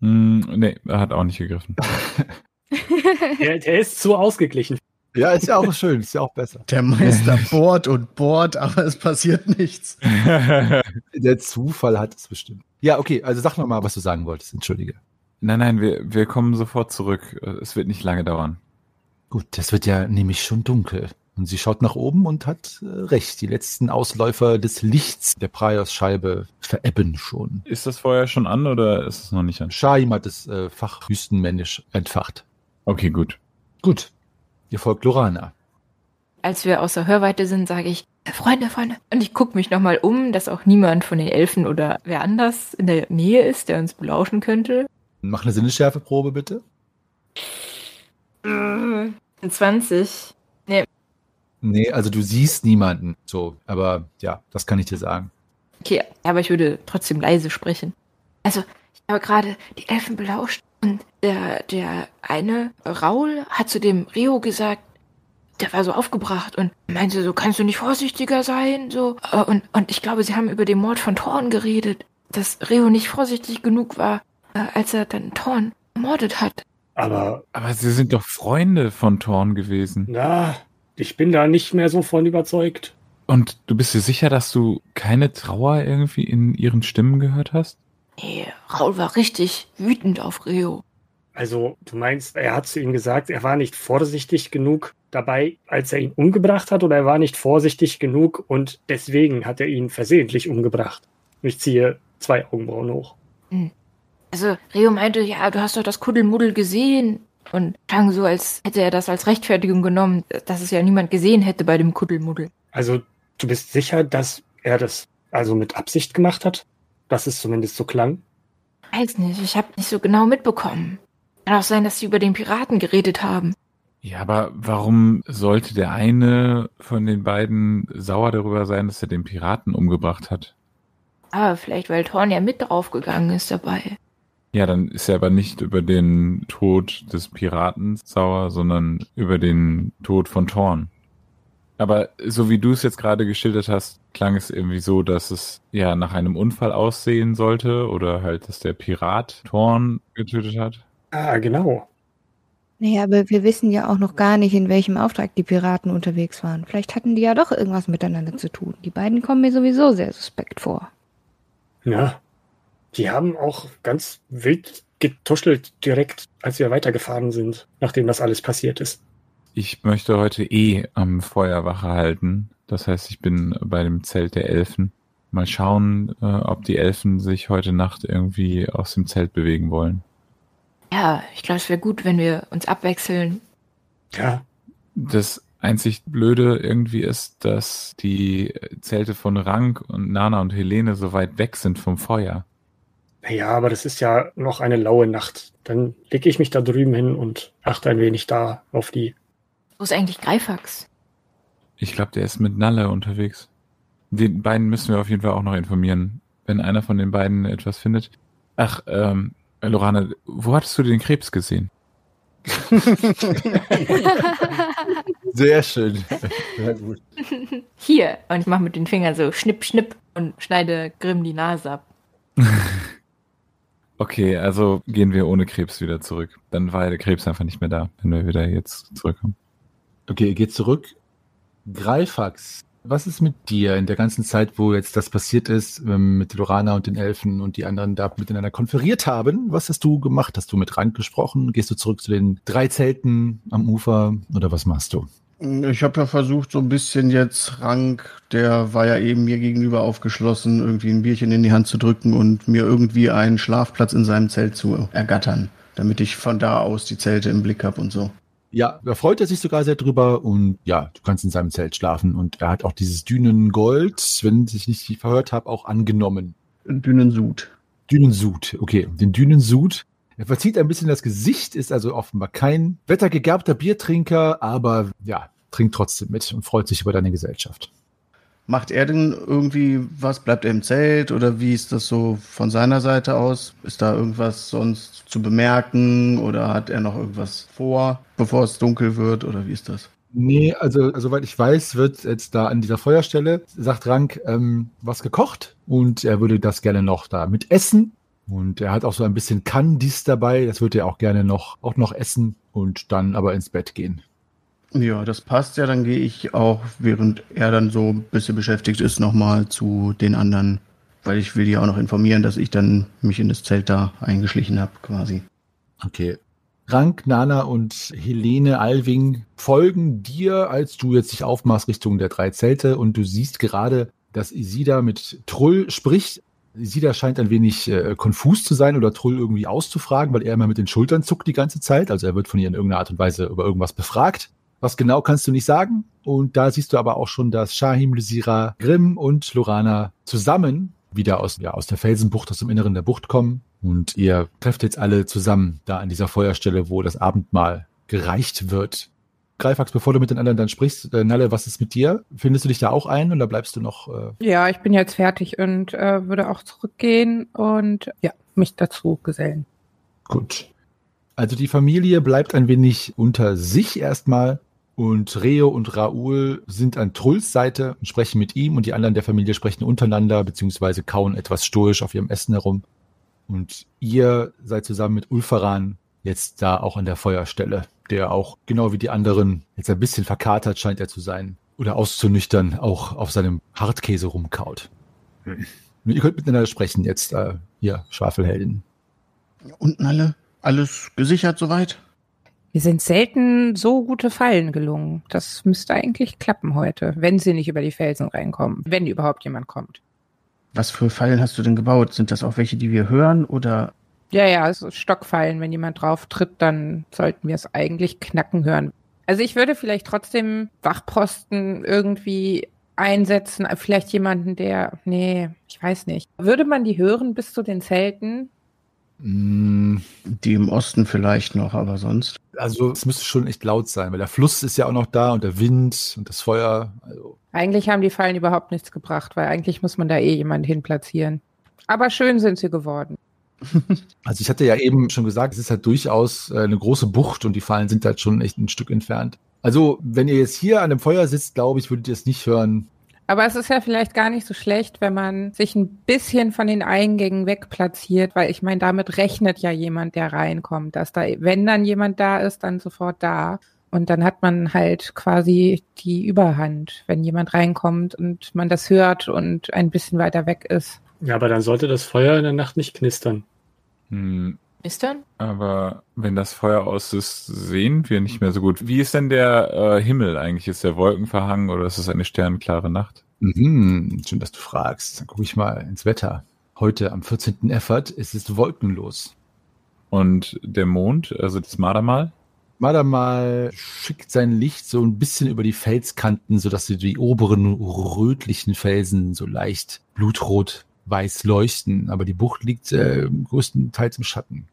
hm, nee, er hat auch nicht gegriffen. Der, der ist zu ausgeglichen. Ja, ist ja auch schön, ist ja auch besser. Der Meister bohrt und bohrt, aber es passiert nichts. Der Zufall hat es bestimmt. Ja, okay, also sag noch mal, was du sagen wolltest. Entschuldige. nein, nein, wir, wir kommen sofort zurück. Es wird nicht lange dauern. Gut, es wird ja nämlich schon dunkel. Und sie schaut nach oben und hat äh, recht. Die letzten Ausläufer des Lichts der Praios-Scheibe verebben schon. Ist das Feuer schon an oder ist es noch nicht an? Shaim hat es äh, fachwüstenmännisch entfacht. Okay, gut. Gut, ihr folgt Lorana. Als wir außer Hörweite sind, sage ich, "Äh, Freunde, Freunde. Und ich gucke mich nochmal um, dass auch niemand von den Elfen oder wer anders in der Nähe ist, der uns belauschen könnte. Mach eine Sinnesschärfeprobe bitte. Äh, 20. Nee, also du siehst niemanden. So, aber ja, das kann ich dir sagen. Okay, aber ich würde trotzdem leise sprechen. Also, ich habe gerade die Elfen belauscht und der, der eine, Raul, hat zu dem Rio gesagt, der war so aufgebracht und meinte so, kannst du nicht vorsichtiger sein? So, Äh, und, und ich glaube, sie haben über den Mord von Thorn geredet, dass Rio nicht vorsichtig genug war, äh, als er dann Thorn ermordet hat. Aber Aber sie sind doch Freunde von Thorn gewesen. na, ich bin da nicht mehr so von überzeugt. Und du bist dir sicher, dass du keine Trauer irgendwie in ihren Stimmen gehört hast? Nee, Raul war richtig wütend auf Rio. Also, du meinst, er hat zu ihm gesagt, er war nicht vorsichtig genug dabei, als er ihn umgebracht hat, oder er war nicht vorsichtig genug und deswegen hat er ihn versehentlich umgebracht? Ich ziehe zwei Augenbrauen hoch. Also Rio meinte, ja, du hast doch das Kuddelmuddel gesehen. Und klang so, als hätte er das als Rechtfertigung genommen, dass es ja niemand gesehen hätte bei dem Kuddelmuddel. Also, du bist sicher, dass er das also mit Absicht gemacht hat? Dass es zumindest so klang? Weiß nicht, ich habe nicht so genau mitbekommen. Kann auch sein, dass sie über den Piraten geredet haben. Ja, aber warum sollte der eine von den beiden sauer darüber sein, dass er den Piraten umgebracht hat? Aber vielleicht, weil Thorn ja mit draufgegangen ist dabei. Ja, dann ist er aber nicht über den Tod des Piraten sauer, sondern über den Tod von Thorn. Aber so wie du es jetzt gerade geschildert hast, klang es irgendwie so, dass es ja nach einem Unfall aussehen sollte oder halt, dass der Pirat Thorn getötet hat. Ah, genau. Naja, aber wir wissen ja auch noch gar nicht, in welchem Auftrag die Piraten unterwegs waren. Vielleicht hatten die ja doch irgendwas miteinander zu tun. Die beiden kommen mir sowieso sehr suspekt vor. Ja. Die haben auch ganz wild getuschelt direkt, als wir weitergefahren sind, nachdem das alles passiert ist. Ich möchte heute eh am Feuer Wache halten. Das heißt, ich bin bei dem Zelt der Elfen. Mal schauen, äh, ob die Elfen sich heute Nacht irgendwie aus dem Zelt bewegen wollen. Ja, ich glaube, es wäre gut, wenn wir uns abwechseln. Ja. Das einzig Blöde irgendwie ist, dass die Zelte von Rank und Nana und Helene so weit weg sind vom Feuer. Ja, aber das ist ja noch eine laue Nacht. Dann lege ich mich da drüben hin und achte ein wenig da auf die. Wo ist eigentlich Greifax? Ich glaube, der ist mit Nalle unterwegs. Den beiden müssen wir auf jeden Fall auch noch informieren, wenn einer von den beiden etwas findet. Ach, ähm, Lorana, wo hattest du den Krebs gesehen? Sehr schön. Sehr gut. Hier. Und ich mache mit den Fingern so schnipp, schnipp und schneide Grimm die Nase ab. Okay, also gehen wir ohne Krebs wieder zurück. Dann war der Krebs einfach nicht mehr da, wenn wir wieder jetzt zurückkommen. Okay, ihr geht zurück. Greifax, was ist mit dir in der ganzen Zeit, wo jetzt das passiert ist, ähm, mit Lorana und den Elfen und die anderen da miteinander konferiert haben? Was hast du gemacht? Hast du mit Rand gesprochen? Gehst du zurück zu den drei Zelten am Ufer oder was machst du? Ich habe ja versucht, so ein bisschen jetzt Rank, der war ja eben mir gegenüber aufgeschlossen, irgendwie ein Bierchen in die Hand zu drücken und mir irgendwie einen Schlafplatz in seinem Zelt zu ergattern, damit ich von da aus die Zelte im Blick habe und so. Ja, da freut er sich sogar sehr drüber und ja, du kannst in seinem Zelt schlafen und er hat auch dieses Dünengold, wenn ich nicht verhört habe, auch angenommen. Dünensud. Dünensud, okay, den Dünensud. Er verzieht ein bisschen das Gesicht, ist also offenbar kein wettergegerbter Biertrinker, aber ja, trinkt trotzdem mit und freut sich über deine Gesellschaft. Macht er denn irgendwie was? Bleibt er im Zelt oder wie ist das so von seiner Seite aus? Ist da irgendwas sonst zu bemerken oder hat er noch irgendwas vor, bevor es dunkel wird oder wie ist das? Nee, also soweit ich weiß, wird jetzt da an dieser Feuerstelle, sagt Rank, ähm, was gekocht und er würde das gerne noch da mit essen. Und er hat auch so ein bisschen Kandis dabei, das würde er auch gerne noch, auch noch essen und dann aber ins Bett gehen. Ja, das passt ja. Dann gehe ich auch, während er dann so ein bisschen beschäftigt ist, nochmal zu den anderen, weil ich will die auch noch informieren, dass ich dann mich in das Zelt da eingeschlichen habe, quasi. Okay. Rank, Nana und Helene Alving folgen dir, als du jetzt dich aufmachst Richtung der drei Zelte und du siehst gerade, dass Isida mit Trull spricht. Isida scheint ein wenig äh, konfus zu sein oder Trull irgendwie auszufragen, weil er immer mit den Schultern zuckt die ganze Zeit. Also er wird von ihr in irgendeiner Art und Weise über irgendwas befragt. Was genau kannst du nicht sagen. Und da siehst du aber auch schon, dass Shahim, Lysira, Grimm und Lorana zusammen wieder aus, ja, aus der Felsenbucht, aus dem Inneren der Bucht kommen. Und ihr trefft jetzt alle zusammen da an dieser Feuerstelle, wo das Abendmahl gereicht wird. Greifax, bevor du mit den anderen dann sprichst, äh, Nalle, was ist mit dir? Findest du dich da auch ein oder bleibst du noch? Äh Ja, ich bin jetzt fertig und äh, würde auch zurückgehen und ja, mich dazu gesellen. Gut. Also die Familie bleibt ein wenig unter sich erstmal und Reo und Raoul sind an Trulls Seite und sprechen mit ihm und die anderen der Familie sprechen untereinander beziehungsweise kauen etwas stoisch auf ihrem Essen herum. Und ihr seid zusammen mit Ulfaran jetzt da auch an der Feuerstelle, der auch genau wie die anderen jetzt ein bisschen verkatert scheint er zu sein oder auszunüchtern auch auf seinem Hartkäse rumkaut. Ihr könnt miteinander sprechen jetzt, äh, ihr Schwafelheldin. Unten alle? Alles gesichert soweit? Wir sind selten so gute Fallen gelungen. Das müsste eigentlich klappen heute, wenn sie nicht über die Felsen reinkommen, wenn überhaupt jemand kommt. Was für Fallen hast du denn gebaut? Sind das auch welche, die wir hören oder? Ja, ja, also Stockfallen. Wenn jemand drauf tritt, dann sollten wir es eigentlich knacken hören. Also ich würde vielleicht trotzdem Wachposten irgendwie einsetzen. Vielleicht jemanden, der, nee, ich weiß nicht. Würde man die hören bis zu den Zelten? Mm, Die im Osten vielleicht noch, aber sonst. Also es müsste schon echt laut sein, weil der Fluss ist ja auch noch da und der Wind und das Feuer. Also Eigentlich haben die Fallen überhaupt nichts gebracht, weil eigentlich muss man da eh jemanden hinplatzieren. Aber schön sind sie geworden. Also ich hatte ja eben schon gesagt, es ist halt durchaus äh, eine große Bucht und die Fallen sind halt schon echt ein Stück entfernt. Also wenn ihr jetzt hier an dem Feuer sitzt, glaube ich, würdet ihr es nicht hören. Aber es ist ja vielleicht gar nicht so schlecht, wenn man sich ein bisschen von den Eingängen wegplatziert, weil ich meine, damit rechnet ja jemand, der reinkommt, dass da, wenn dann jemand da ist, dann sofort da. Und dann hat man halt quasi die Überhand, wenn jemand reinkommt und man das hört und ein bisschen weiter weg ist. Ja, aber dann sollte das Feuer in der Nacht nicht knistern. Hm, Knistern? aber wenn das Feuer aus ist, sehen wir nicht mehr so gut. Wie ist denn der äh, Himmel eigentlich? Ist der wolkenverhangen oder ist es eine sternklare Nacht? Mhm, schön, dass du fragst. Dann gucke ich mal ins Wetter. Heute am 14. Effert ist es wolkenlos. Und der Mond, also das Mardermal? Madamal schickt sein Licht so ein bisschen über die Felskanten, sodass sie die oberen rötlichen Felsen so leicht blutrot weiß leuchten. Aber die Bucht liegt äh, größtenteils im Schatten.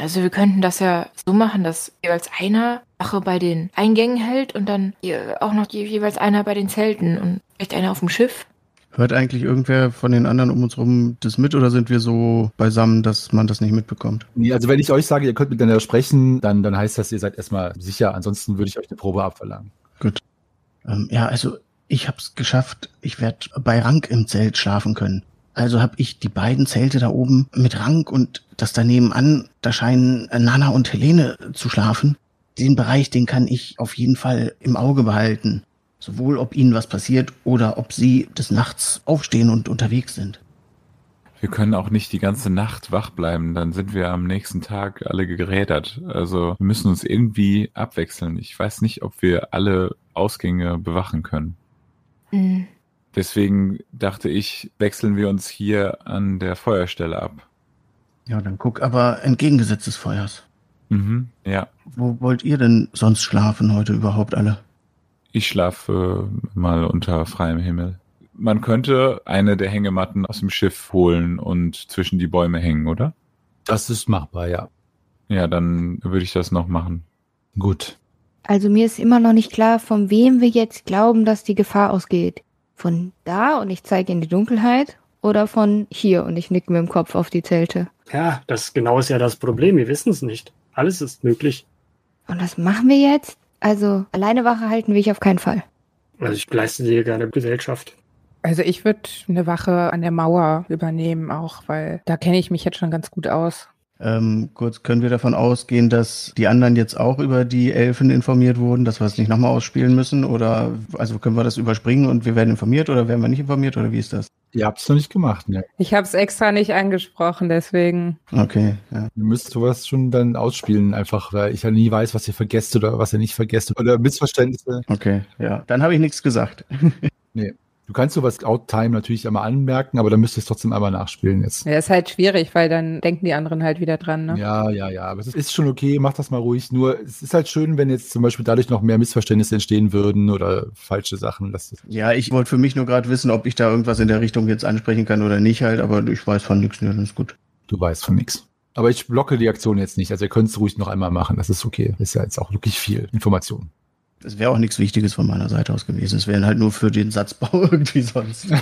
Also wir könnten das ja so machen, dass jeweils einer Wache bei den Eingängen hält und dann auch noch je- jeweils einer bei den Zelten und vielleicht einer auf dem Schiff. Hört eigentlich irgendwer von den anderen um uns rum das mit oder sind wir so beisammen, dass man das nicht mitbekommt? Nee, also wenn ich euch sage, ihr könnt miteinander sprechen, dann, dann heißt das, ihr seid erstmal sicher. Ansonsten würde ich euch eine Probe abverlangen. Ähm, ja, also ich hab's geschafft. Ich werde bei Rank im Zelt schlafen können. Also habe ich die beiden Zelte da oben mit Rank und das daneben an, da scheinen äh, Nana und Helene zu schlafen. Den Bereich, den kann ich auf jeden Fall im Auge behalten. Sowohl ob ihnen was passiert oder ob sie des Nachts aufstehen und unterwegs sind. Wir können auch nicht die ganze Nacht wach bleiben, dann sind wir am nächsten Tag alle gerädert. Also wir müssen uns irgendwie abwechseln. Ich weiß nicht, ob wir alle Ausgänge bewachen können. Hm. Deswegen dachte ich, wechseln wir uns hier an der Feuerstelle ab. Ja, dann guck aber entgegengesetzt des Feuers. Mhm, ja. Wo wollt ihr denn sonst schlafen heute überhaupt alle? Ich schlafe mal unter freiem Himmel. Man könnte eine der Hängematten aus dem Schiff holen und zwischen die Bäume hängen, oder? Das ist machbar, ja. Ja, dann würde ich das noch machen. Gut. Also mir ist immer noch nicht klar, von wem wir jetzt glauben, dass die Gefahr ausgeht. Von da und ich zeige in die Dunkelheit oder von hier und ich nicke mit dem Kopf auf die Zelte. Ja, das genau ist ja das Problem. Wir wissen es nicht. Alles ist möglich. Und was machen wir jetzt? Also alleine Wache halten will ich auf keinen Fall. Also ich leiste dir gerne Gesellschaft. Also ich würde eine Wache an der Mauer übernehmen auch, weil da kenne ich mich jetzt schon ganz gut aus. Ähm, kurz, können wir davon ausgehen, dass die anderen jetzt auch über die Elfen informiert wurden, dass wir es nicht nochmal ausspielen müssen? Oder also können wir das überspringen und wir werden informiert oder werden wir nicht informiert oder wie ist das? Ihr habt es noch nicht gemacht, ne? Ich habe es extra nicht angesprochen, deswegen. Okay, ja. Ihr müsst sowas schon dann ausspielen, einfach, weil ich ja nie weiß, was ihr vergesst oder was ihr nicht vergesst. Oder Missverständnisse. Okay, ja. Dann habe ich nichts gesagt. Du kannst sowas Outtime natürlich einmal anmerken, aber dann müsst ihr es trotzdem einmal nachspielen jetzt. Ja, ist halt schwierig, weil dann denken die anderen halt wieder dran, ne? Ja, ja, ja, aber es ist schon okay, macht das mal ruhig. Nur es ist halt schön, wenn jetzt zum Beispiel dadurch noch mehr Missverständnisse entstehen würden oder falsche Sachen. Ja, ich wollte für mich nur gerade wissen, ob ich da irgendwas in der Richtung jetzt ansprechen kann oder nicht halt, aber ich weiß von nichts, ja, das ist gut. du weißt von nix. Aber ich blocke die Aktion jetzt nicht. Also ihr könnt es ruhig noch einmal machen. Das ist okay. Das ist ja jetzt auch wirklich viel Information. Es wäre auch nichts Wichtiges von meiner Seite aus gewesen. Es wäre halt nur für den Satzbau irgendwie sonst.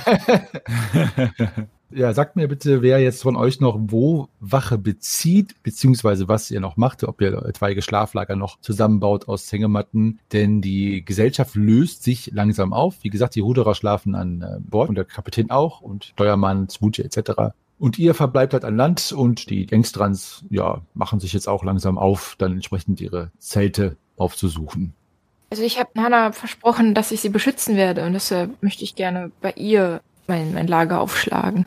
Ja, sagt mir bitte, wer jetzt von euch noch wo Wache bezieht, beziehungsweise was ihr noch macht, ob ihr etwaige Schlaflager noch zusammenbaut aus Hängematten. Denn die Gesellschaft löst sich langsam auf. Wie gesagt, die Ruderer schlafen an äh, Bord und der Kapitän auch und Steuermann, Smoothie etc. Und ihr verbleibt halt an Land und die Gangstrans, ja, machen sich jetzt auch langsam auf, dann entsprechend ihre Zelte aufzusuchen. Also ich habe Nana versprochen, dass ich sie beschützen werde und deshalb möchte ich gerne bei ihr mein, mein Lager aufschlagen.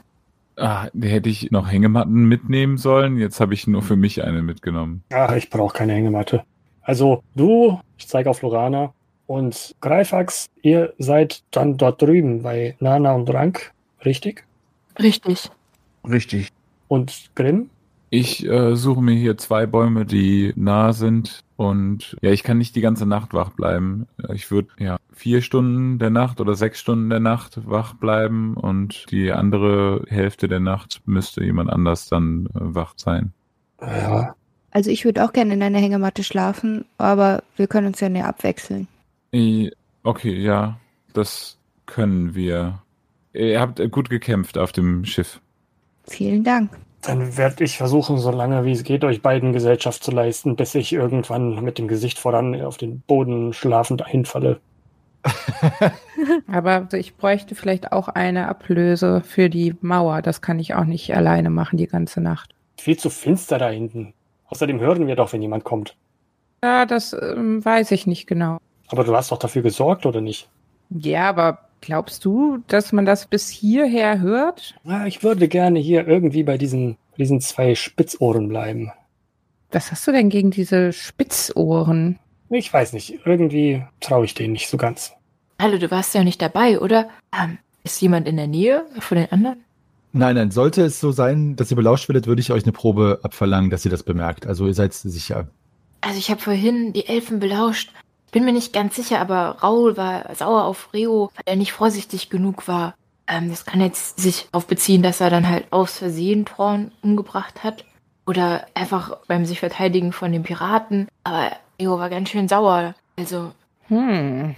Ah, die hätte ich noch Hängematten mitnehmen sollen. Jetzt habe ich nur für mich eine mitgenommen. Ah, ich brauche keine Hängematte. Also du, ich zeige auf Lorana und Greifax, ihr seid dann dort drüben bei Nana und Rank, richtig? Richtig. Richtig. Und Grimm? Ich äh, suche mir hier zwei Bäume, die nah sind. Und ja, ich kann nicht die ganze Nacht wach bleiben. Ich würde ja vier Stunden der Nacht oder sechs Stunden der Nacht wach bleiben und die andere Hälfte der Nacht müsste jemand anders dann äh, wach sein. Ja, Also ich würde auch gerne in einer Hängematte schlafen, aber wir können uns ja näher abwechseln. I- Okay, ja, das können wir. Ihr habt gut gekämpft auf dem Schiff. Vielen Dank. Dann werde ich versuchen, so lange wie es geht, euch beiden Gesellschaft zu leisten, bis ich irgendwann mit dem Gesicht voran auf den Boden schlafend hinfalle. Aber ich bräuchte vielleicht auch eine Ablöse für die Mauer. Das kann ich auch nicht alleine machen die ganze Nacht. Viel zu finster da hinten. Außerdem hören wir doch, wenn jemand kommt. Ja, das ähm, weiß ich nicht genau. Aber du hast doch dafür gesorgt, oder nicht? Ja, aber glaubst du, dass man das bis hierher hört? Ja, ich würde gerne hier irgendwie bei diesen, diesen zwei Spitzohren bleiben. Was hast du denn gegen diese Spitzohren? Ich weiß nicht, irgendwie traue ich denen nicht so ganz. Hallo, du warst ja nicht dabei, oder? Ähm, ist jemand in der Nähe von den anderen? Nein, nein, sollte es so sein, dass ihr belauscht werdet, würde ich euch eine Probe abverlangen, dass ihr das bemerkt. Also ihr seid sicher. Also ich habe vorhin die Elfen belauscht. Bin mir nicht ganz sicher, aber Raul war sauer auf Reo, weil er nicht vorsichtig genug war. Ähm, das kann jetzt sich auf beziehen, dass er dann halt aus Versehen Thorn umgebracht hat. Oder einfach beim sich verteidigen von den Piraten. Aber Reo war ganz schön sauer. Also, Hm.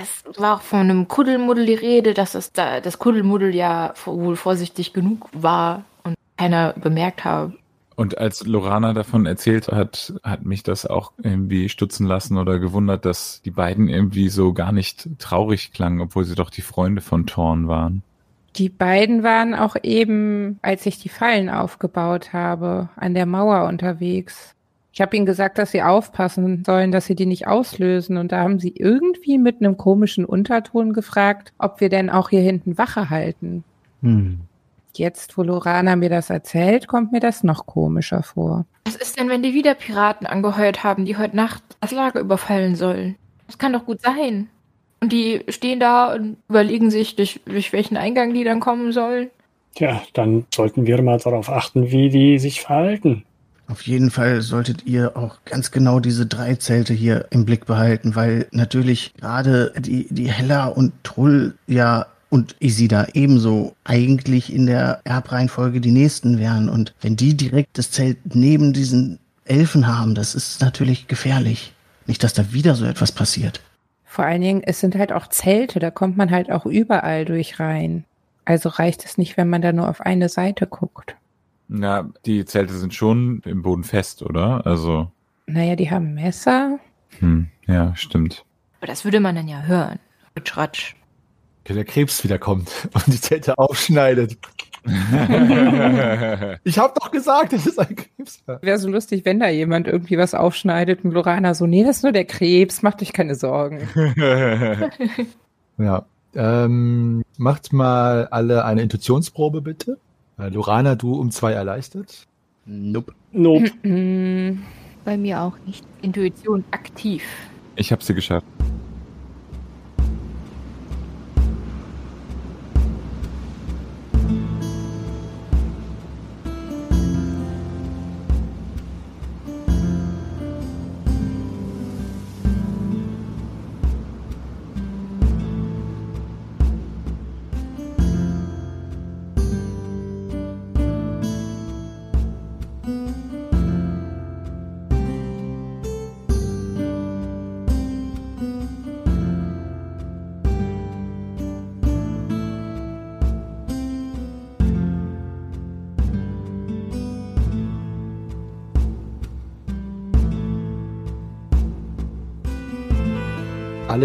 es war auch von einem Kuddelmuddel die Rede, dass das, da, das Kuddelmuddel ja wohl vorsichtig genug war und keiner bemerkt habe. Und als Lorana davon erzählt hat, hat mich das auch irgendwie stutzen lassen oder gewundert, dass die beiden irgendwie so gar nicht traurig klangen, obwohl sie doch die Freunde von Thorn waren. Die beiden waren auch eben, als ich die Fallen aufgebaut habe, an der Mauer unterwegs. Ich habe ihnen gesagt, dass sie aufpassen sollen, dass sie die nicht auslösen. Und da haben sie irgendwie mit einem komischen Unterton gefragt, ob wir denn auch hier hinten Wache halten. Hm. Jetzt, wo Lorana mir das erzählt, kommt mir das noch komischer vor. Was ist denn, wenn die wieder Piraten angeheuert haben, die heute Nacht das Lager überfallen sollen? Das kann doch gut sein. Und die stehen da und überlegen sich, durch, durch welchen Eingang die dann kommen sollen. Tja, dann sollten wir mal darauf achten, wie die sich verhalten. Auf jeden Fall solltet ihr auch ganz genau diese drei Zelte hier im Blick behalten, weil natürlich gerade die, die Hella und Trull ja und Isida ebenso eigentlich in der Erbreihenfolge die nächsten wären. Und wenn die direkt das Zelt neben diesen Elfen haben, das ist natürlich gefährlich. Nicht, dass da wieder so etwas passiert. Vor allen Dingen, es sind halt auch Zelte, da kommt man halt auch überall durch rein. Also reicht es nicht, wenn man da nur auf eine Seite guckt. Ja, die Zelte sind schon im Boden fest, oder? Also, Naja, die haben Messer. hm, ja, stimmt. Aber das würde man dann ja hören. Ritsch, ratsch. Der Krebs wieder kommt und die Zelte aufschneidet. Ich habe doch gesagt, das ist ein Krebs. Wäre so lustig, wenn da jemand irgendwie was aufschneidet und Lorana so, nee, das ist nur der Krebs, macht euch keine Sorgen. Ja. Ähm, macht mal alle eine Intuitionsprobe bitte. Äh, Lorana, du um zwei erleichtert. Nope. Nope. Bei mir auch nicht. Intuition aktiv. ich habe sie geschafft.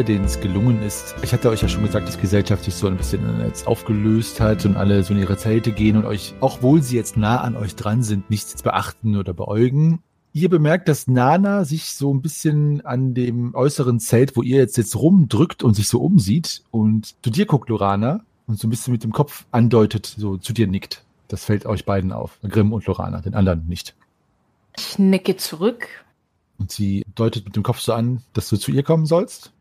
Denen es gelungen ist. Ich hatte euch ja schon gesagt, dass Gesellschaft sich so ein bisschen jetzt aufgelöst hat und alle so in ihre Zelte gehen und euch, auch wohl sie jetzt nah an euch dran sind, nichts beachten oder beäugen. Ihr bemerkt, dass Nana sich so ein bisschen an dem äußeren Zelt, wo ihr jetzt jetzt rumdrückt und sich so umsieht und zu dir guckt, Lorana, und so ein bisschen mit dem Kopf andeutet, so zu dir nickt. Das fällt euch beiden auf. Grimm und Lorana, den anderen nicht. Ich nicke zurück. Und sie deutet mit dem Kopf so an, dass du zu ihr kommen sollst.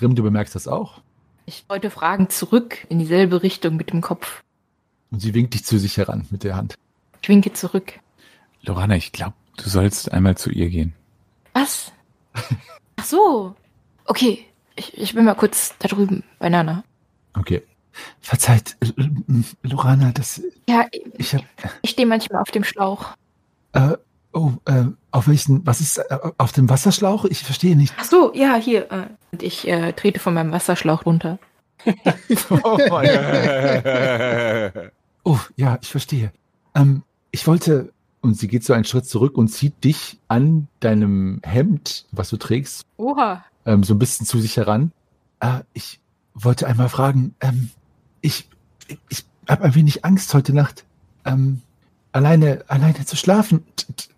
Grimm, du bemerkst das auch. Ich wollte Fragen zurück in dieselbe Richtung mit dem Kopf. Und sie winkt dich zu sich heran mit der Hand. Ich winke zurück. Lorana, ich glaube, du sollst einmal zu ihr gehen. Was? Ach so. Okay, ich, ich bin mal kurz da drüben bei Nana. Okay. Verzeiht, Lorana, das, Ja, ich hab, ich stehe manchmal auf dem Schlauch. äh, oh, äh, auf welchen, was ist, äh, auf dem Wasserschlauch? Ich verstehe nicht. Ach so, ja, hier. Äh, und ich äh, trete von meinem Wasserschlauch runter. Oh, oh, ja, ich verstehe. Ähm, ich wollte, und sie geht so einen Schritt zurück und zieht dich an deinem Hemd, was du trägst, Oha. ähm, so ein bisschen zu sich heran. Äh, ich wollte einmal fragen, ähm, ich, ich habe ein wenig Angst heute Nacht, ähm, alleine, alleine zu schlafen.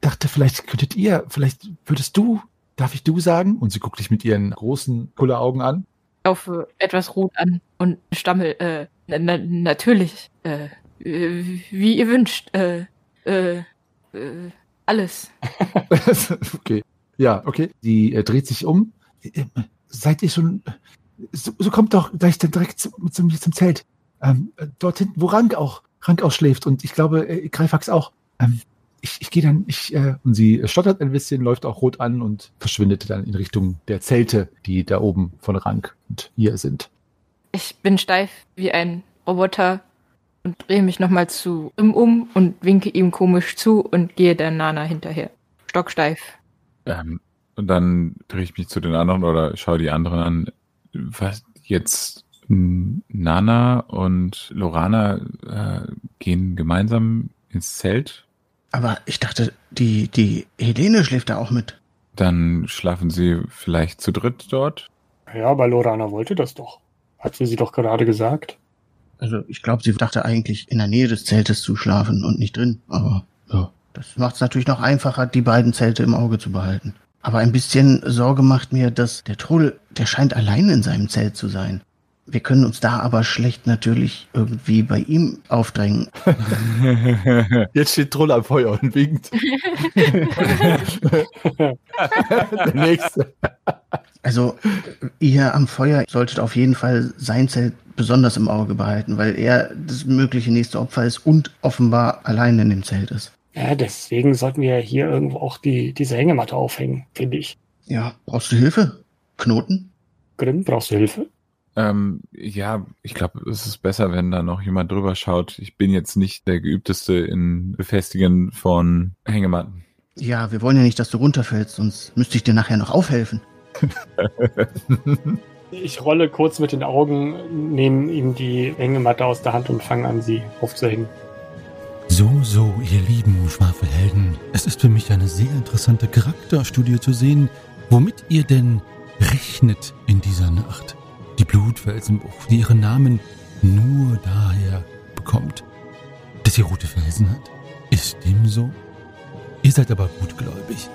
Dachte, vielleicht könntet ihr, vielleicht würdest du, darf ich du sagen? Und sie guckt dich mit ihren großen Kulleraugen an. Auf äh, etwas rot an und stammel, äh, na, na, natürlich, äh, äh, wie ihr wünscht, äh, äh, äh, alles. okay. Ja, okay. Sie äh, dreht sich um. Äh, seid ihr schon. So, so kommt doch gleich dann direkt zu, zu mir zum Zelt. Ähm, dort hinten, wo Rank auch, Rank auch schläft. Und ich glaube, äh, Greifax auch. Ähm, ich, ich gehe dann, ich, äh, und sie stottert ein bisschen, läuft auch rot an und verschwindet dann in Richtung der Zelte, die da oben von Rank und ihr sind. Ich bin steif wie ein Roboter und drehe mich nochmal zu ihm um und winke ihm komisch zu und gehe der Nana hinterher. Stocksteif. Ähm, und dann drehe ich mich zu den anderen oder schaue die anderen an. Was jetzt Nana und Lorana äh, gehen gemeinsam ins Zelt. Aber ich dachte, die, die Helene schläft da auch mit. Dann schlafen sie vielleicht zu dritt dort. Ja, aber Lorana wollte das doch. Hat sie sie doch gerade gesagt. Also ich glaube, sie dachte eigentlich in der Nähe des Zeltes zu schlafen und nicht drin. Aber ja, das macht es natürlich noch einfacher, die beiden Zelte im Auge zu behalten. Aber ein bisschen Sorge macht mir, dass der Troll, der scheint allein in seinem Zelt zu sein. Wir können uns da aber schlecht natürlich irgendwie bei ihm aufdrängen. Jetzt steht Troll am Feuer und winkt. Der nächste. Also ihr am Feuer solltet auf jeden Fall sein Zelt besonders im Auge behalten, weil er das mögliche nächste Opfer ist und offenbar allein in dem Zelt ist. Ja, deswegen sollten wir hier irgendwo auch die, diese Hängematte aufhängen, finde ich. Ja, brauchst du Hilfe? Knoten? Grimm, brauchst du Hilfe? Ähm, ja, ich glaube, es ist besser, wenn da noch jemand drüber schaut. Ich bin jetzt nicht der geübteste in Befestigen von Hängematten. Ja, wir wollen ja nicht, dass du runterfällst, sonst müsste ich dir nachher noch aufhelfen. Ich rolle kurz mit den Augen, nehme ihm die Hängematte aus der Hand und fange an, sie aufzuhängen. So, so, ihr lieben Schwafelhelden. Es ist für mich eine sehr interessante Charakterstudie zu sehen, womit ihr denn rechnet in dieser Nacht. Die Blutfelsenbucht, die ihren Namen nur daher bekommt, dass sie rote Felsen hat. Ist dem so? Ihr seid aber gutgläubig.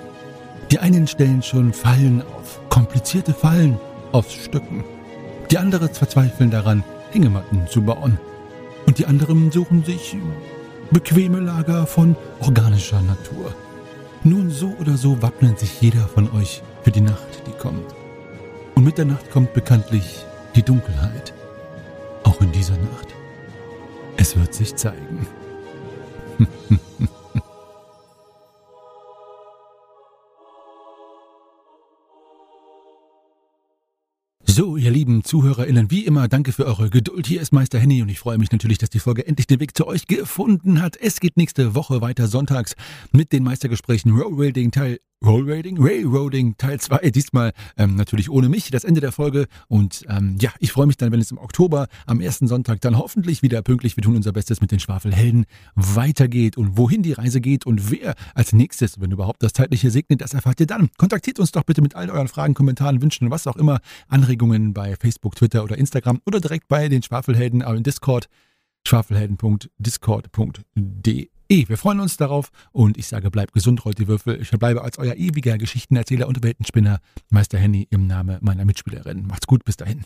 Die einen stellen schon Fallen auf, komplizierte Fallen aus Stücken. Die anderen verzweifeln daran, Hängematten zu bauen. Und die anderen suchen sich bequeme Lager von organischer Natur. Nun so oder so wappnet sich jeder von euch für die Nacht, die kommt. Und mit der Nacht kommt bekanntlich die Dunkelheit. Auch in dieser Nacht. Es wird sich zeigen. So, ihr lieben ZuhörerInnen, wie immer, danke für eure Geduld. Hier ist Meister Henny und ich freue mich natürlich, dass die Folge endlich den Weg zu euch gefunden hat. Es geht nächste Woche weiter sonntags mit den Meistergesprächen Rollrating Teil Rollrating, Railroading Teil 2, diesmal ähm, natürlich ohne mich, das Ende der Folge. Und ähm, ja, ich freue mich dann, wenn es im Oktober am ersten Sonntag dann hoffentlich wieder pünktlich, wir tun unser Bestes mit den Schwafelhelden, weitergeht und wohin die Reise geht und wer als nächstes, wenn überhaupt das zeitliche segnet, das erfahrt ihr dann. Kontaktiert uns doch bitte mit all euren Fragen, Kommentaren, Wünschen und was auch immer, Anregungen bei Facebook, Twitter oder Instagram oder direkt bei den Schwafelhelden auf Discord, schwafelhelden.discord.de. Wir freuen uns darauf und ich sage, bleibt gesund, rollt die Würfel. Ich verbleibe als euer ewiger Geschichtenerzähler und Weltenspinner, Meister Henny im Namen meiner Mitspielerin. Macht's gut, bis dahin.